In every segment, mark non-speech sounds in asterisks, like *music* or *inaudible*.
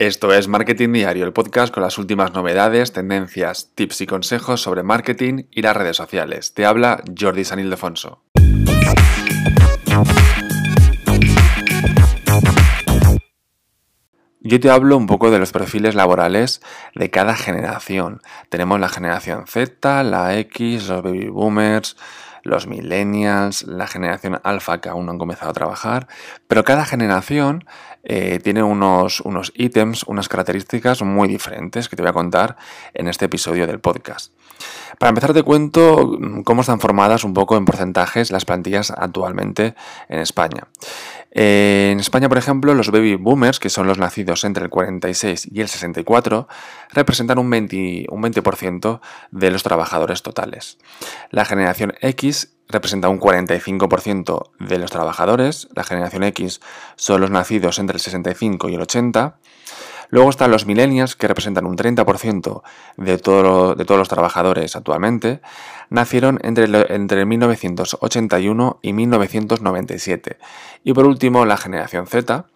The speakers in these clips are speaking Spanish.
Esto es Marketing Diario, el podcast con las últimas novedades, tendencias, tips y consejos sobre marketing y las redes sociales. Te habla Jordi San Ildefonso. Yo te hablo un poco de los perfiles laborales de cada generación. Tenemos la generación Z, la X, los baby boomers, los millennials, la generación alfa que aún no han comenzado a trabajar, pero cada generación eh, tiene unos, unos ítems, unas características muy diferentes que te voy a contar en este episodio del podcast. Para empezar te cuento cómo están formadas un poco en porcentajes las plantillas actualmente en España. Eh, en España, por ejemplo, los baby boomers, que son los nacidos entre el 46 y el 64, representan un 20%, un 20 de los trabajadores totales. La generación X representa un 45% de los trabajadores, la generación X son los nacidos entre el 65 y el 80, Luego están los millennials, que representan un 30% de, todo, de todos los trabajadores actualmente. Nacieron entre, entre 1981 y 1997. Y por último, la generación Z,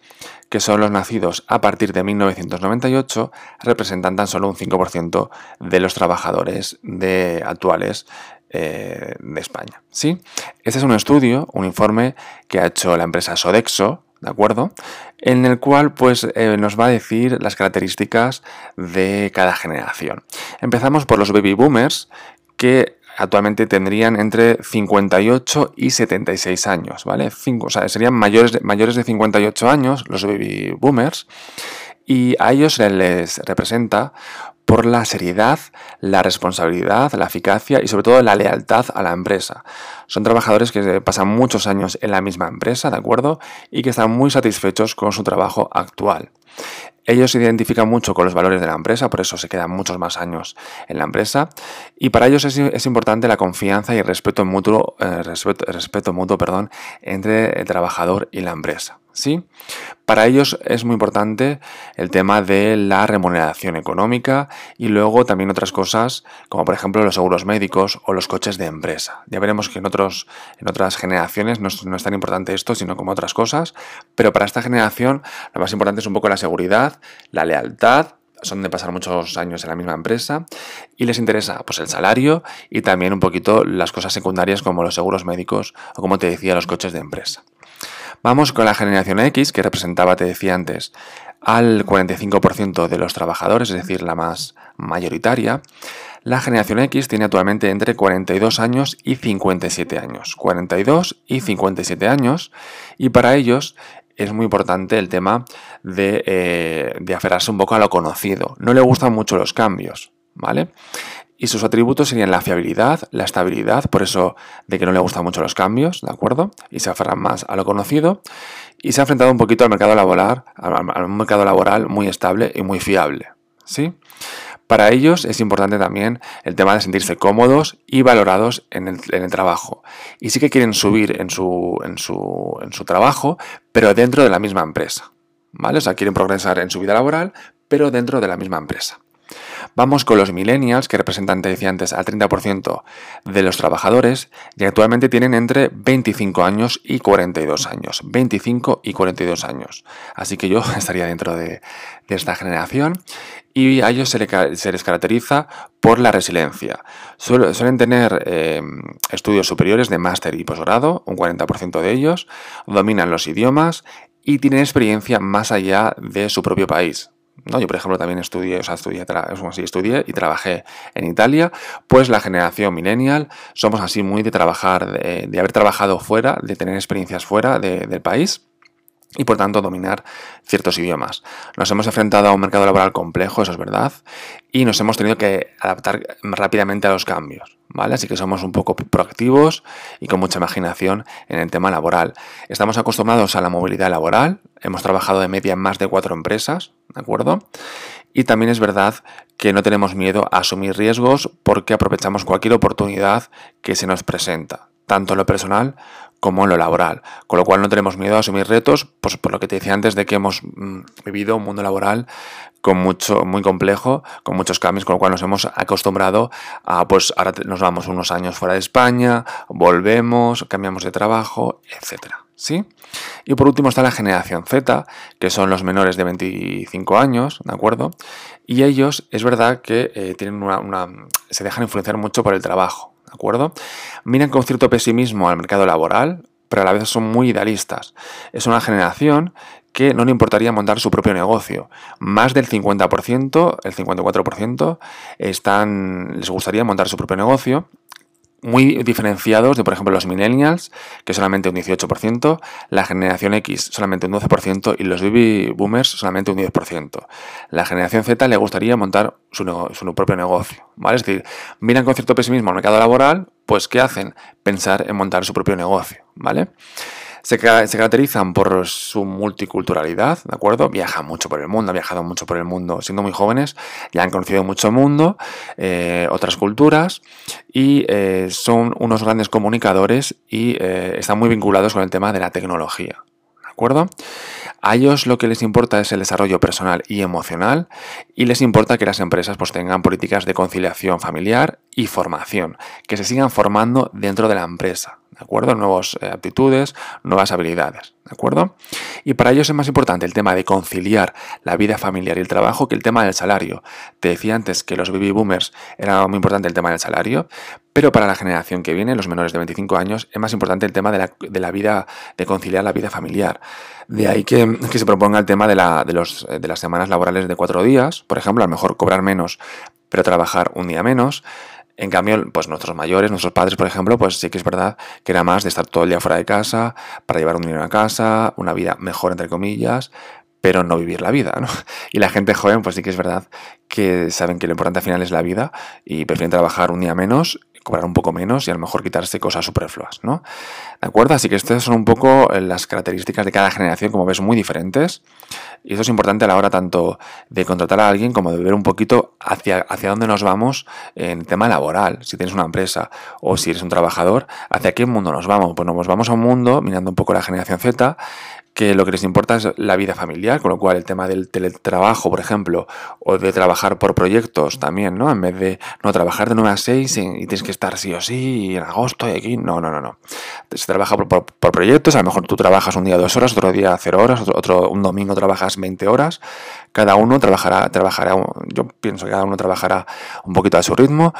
que son los nacidos a partir de 1998, representan tan solo un 5% de los trabajadores de, actuales eh, de España. ¿sí? Este es un estudio, un informe que ha hecho la empresa Sodexo, ¿de acuerdo? En el cual pues eh, nos va a decir las características de cada generación. Empezamos por los baby boomers que actualmente tendrían entre 58 y 76 años, ¿vale? Serían mayores de, mayores de 58 años los baby boomers y a ellos se les representa por la seriedad, la responsabilidad, la eficacia y sobre todo la lealtad a la empresa. Son trabajadores que pasan muchos años en la misma empresa, ¿de acuerdo? Y que están muy satisfechos con su trabajo actual. Ellos se identifican mucho con los valores de la empresa, por eso se quedan muchos más años en la empresa. Y para ellos es, importante la confianza y el respeto mutuo, eh, respeto mutuo perdón, entre el trabajador y la empresa. ¿Sí? Para ellos es muy importante el tema de la remuneración económica y luego también otras cosas como por ejemplo los seguros médicos o los coches de empresa. Ya veremos que en, otros, en otras generaciones no es, tan importante esto, sino como otras cosas, pero para esta generación lo más importante es un poco la seguridad, la lealtad, son de pasar muchos años en la misma empresa y les interesa pues el salario y también un poquito las cosas secundarias como los seguros médicos o como te decía los coches de empresa. Vamos con la generación X, que representaba, te decía antes, al 45% de los trabajadores, es decir, la más mayoritaria. La generación X tiene actualmente entre 42 años y 57 años. 42 y 57 años. Y para ellos es muy importante el tema de, eh, de aferrarse un poco a lo conocido. No le gustan mucho los cambios, ¿vale? Y sus atributos serían la fiabilidad, la estabilidad, por eso de que no le gustan mucho los cambios, ¿de acuerdo? Y se aferran más a lo conocido. Y se ha enfrentado un poquito al mercado laboral, al mercado laboral muy estable y muy fiable, ¿sí? Para ellos es importante también el tema de sentirse cómodos y valorados en el, trabajo. Y sí que quieren subir en su, en, su, en su trabajo, pero dentro de la misma empresa. ¿Vale? O sea, quieren progresar en su vida laboral, pero dentro de la misma empresa. Vamos con los millennials, que representan, te decía antes, al 30% de los trabajadores y actualmente tienen entre 25 años y 42 años. 25 y 42 años. Así que yo *laughs* estaría dentro de, esta generación y a ellos se, les caracteriza por la resiliencia. suelen tener eh, estudios superiores de máster y posgrado, un 40% de ellos, dominan los idiomas y tienen experiencia más allá de su propio país. ¿No? Yo, por ejemplo, también estudié, o sea, estudié, estudié y trabajé en Italia, pues la generación millennial somos así muy de trabajar, de, haber trabajado fuera, de tener experiencias fuera del país y por tanto dominar ciertos idiomas. Nos hemos enfrentado a un mercado laboral complejo, eso es verdad, y nos hemos tenido que adaptar rápidamente a los cambios, ¿vale? Así que somos un poco proactivos y con mucha imaginación en el tema laboral. Estamos acostumbrados a la movilidad laboral, hemos trabajado de media en más de cuatro empresas, ¿de acuerdo? Y también es verdad que no tenemos miedo a asumir riesgos porque aprovechamos cualquier oportunidad que se nos presenta tanto en lo personal como en lo laboral. Con lo cual no tenemos miedo a asumir retos, pues por lo que te decía antes de que hemos mm, vivido un mundo laboral con mucho, muy complejo, con muchos cambios, con lo cual nos hemos acostumbrado a, pues ahora nos vamos unos años fuera de España, volvemos, cambiamos de trabajo, etcétera. ¿Sí? Y por último está la generación Z, que son los menores de 25 años, ¿de acuerdo? Y ellos, es verdad que eh, tienen una, se dejan influenciar mucho por el trabajo, ¿de acuerdo? Miran con cierto pesimismo al mercado laboral, pero a la vez son muy idealistas. Es una generación que no le importaría montar su propio negocio. Más del 50%, el 54%, están, les gustaría montar su propio negocio muy diferenciados de, por ejemplo, los millennials, que solamente un 18%, la generación X solamente un 12% y los baby boomers solamente un 10%. La generación Z le gustaría montar su, su propio negocio, ¿vale? Es decir, miran con cierto pesimismo al mercado laboral, pues ¿qué hacen? Pensar en montar su propio negocio, ¿vale? Se, caracterizan por su multiculturalidad, ¿de acuerdo? Viajan mucho por el mundo, han viajado mucho por el mundo siendo muy jóvenes, ya han conocido mucho mundo, eh, otras culturas y eh, son unos grandes comunicadores y eh, están muy vinculados con el tema de la tecnología, ¿de acuerdo? A ellos lo que les importa es el desarrollo personal y emocional y les importa que las empresas pues, tengan políticas de conciliación familiar y formación, que se sigan formando dentro de la empresa. ¿De acuerdo? Nuevas eh, aptitudes, nuevas habilidades, ¿de acuerdo? Y para ellos es más importante el tema de conciliar la vida familiar y el trabajo que el tema del salario. Te decía antes que los baby boomers era muy importante el tema del salario, pero para la generación que viene, los menores de 25 años, es más importante el tema de la, vida, de conciliar la vida familiar. De ahí que, se proponga el tema de, la, de, los, de las semanas laborales de cuatro días, por ejemplo, a lo mejor cobrar menos, pero trabajar un día menos. En cambio, pues nuestros mayores, nuestros padres, por ejemplo, pues sí que es verdad que era más de estar todo el día fuera de casa, para llevar un dinero a casa, una vida mejor, entre comillas, pero no vivir la vida, ¿no? *laughs* Y la gente joven, pues sí que es verdad que saben que lo importante al final es la vida y prefieren trabajar un día menos cobrar un poco menos y a lo mejor quitarse cosas superfluas, ¿no? ¿De acuerdo? Así que estas son un poco eh, las características de cada generación, como ves, muy diferentes. Y eso es importante a la hora tanto de contratar a alguien como de ver un poquito hacia, hacia dónde nos vamos en tema laboral. Si tienes una empresa o si eres un trabajador, ¿hacia qué mundo nos vamos? Pues nos vamos a un mundo, mirando un poco la generación Z, que lo que les importa es la vida familiar, con lo cual el tema del teletrabajo, por ejemplo, o de trabajar por proyectos también, ¿no? En vez de no trabajar de 9 a 6 y, tienes que estar sí o sí en agosto y aquí, no, no, no, no. Se trabaja por, proyectos, a lo mejor tú trabajas un día dos horas, otro día cero horas, otro, un domingo trabajas 20 horas, cada uno trabajará, trabajará, yo pienso que cada uno trabajará un poquito a su ritmo,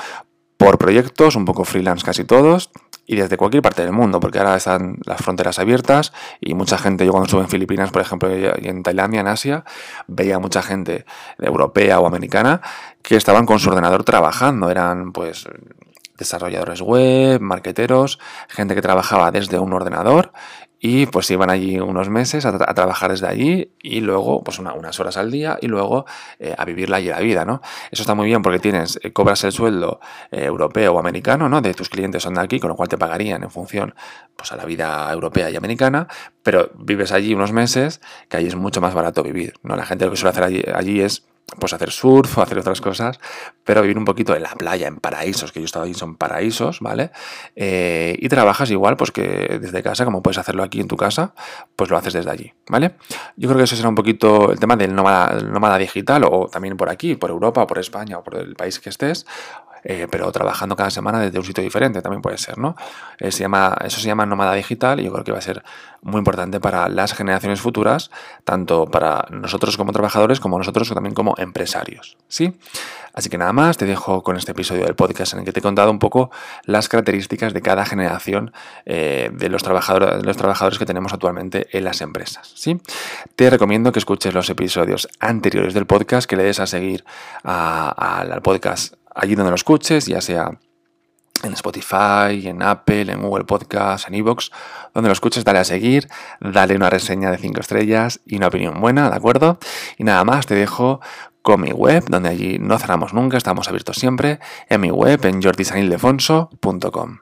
por proyectos, un poco freelance casi todos, y desde cualquier parte del mundo, porque ahora están las fronteras abiertas y mucha gente, yo cuando estuve en Filipinas, por ejemplo, y en Tailandia, en Asia, veía mucha gente europea o americana que estaban con su ordenador trabajando, eran pues desarrolladores web, marqueteros, gente que trabajaba desde un ordenador y pues iban allí unos meses a, trabajar desde allí y luego pues unas horas al día y luego eh, a vivir la, la vida, ¿no? Eso está muy bien porque tienes, eh, cobras el sueldo eh, europeo o americano, ¿no? De tus clientes son de aquí, con lo cual te pagarían en función pues a la vida europea y americana, pero vives allí unos meses que allí es mucho más barato vivir, ¿no? La gente lo que suele hacer allí, allí es pues hacer surf o hacer otras cosas, pero vivir un poquito en la playa, en paraísos, que yo estaba ahí, son paraísos, ¿vale? Eh, y trabajas igual, pues que desde casa, como puedes hacerlo aquí en tu casa, pues lo haces desde allí, ¿vale? Yo creo que eso será un poquito el tema del nómada, nómada digital, o también por aquí, por Europa, por España, o por el país que estés, eh, pero trabajando cada semana desde un sitio diferente también puede ser, ¿no? Eh, se llama, eso se llama nómada digital y yo creo que va a ser muy importante para las generaciones futuras, tanto para nosotros como trabajadores como nosotros también como empresarios, ¿sí? Así que nada más, te dejo con este episodio del podcast en el que te he contado un poco las características de cada generación eh, de, los trabajadores, los trabajadores que tenemos actualmente en las empresas. ¿sí? Te recomiendo que escuches los episodios anteriores del podcast, que le des a seguir al podcast allí donde lo escuches, ya sea en Spotify, en Apple, en Google Podcast, en Evox, donde lo escuches, dale a seguir, dale una reseña de 5 estrellas y una opinión buena, ¿de acuerdo? Y nada más, te dejo con mi web, donde allí no cerramos nunca, estamos abiertos siempre, en mi web en jordisanildefonso.com.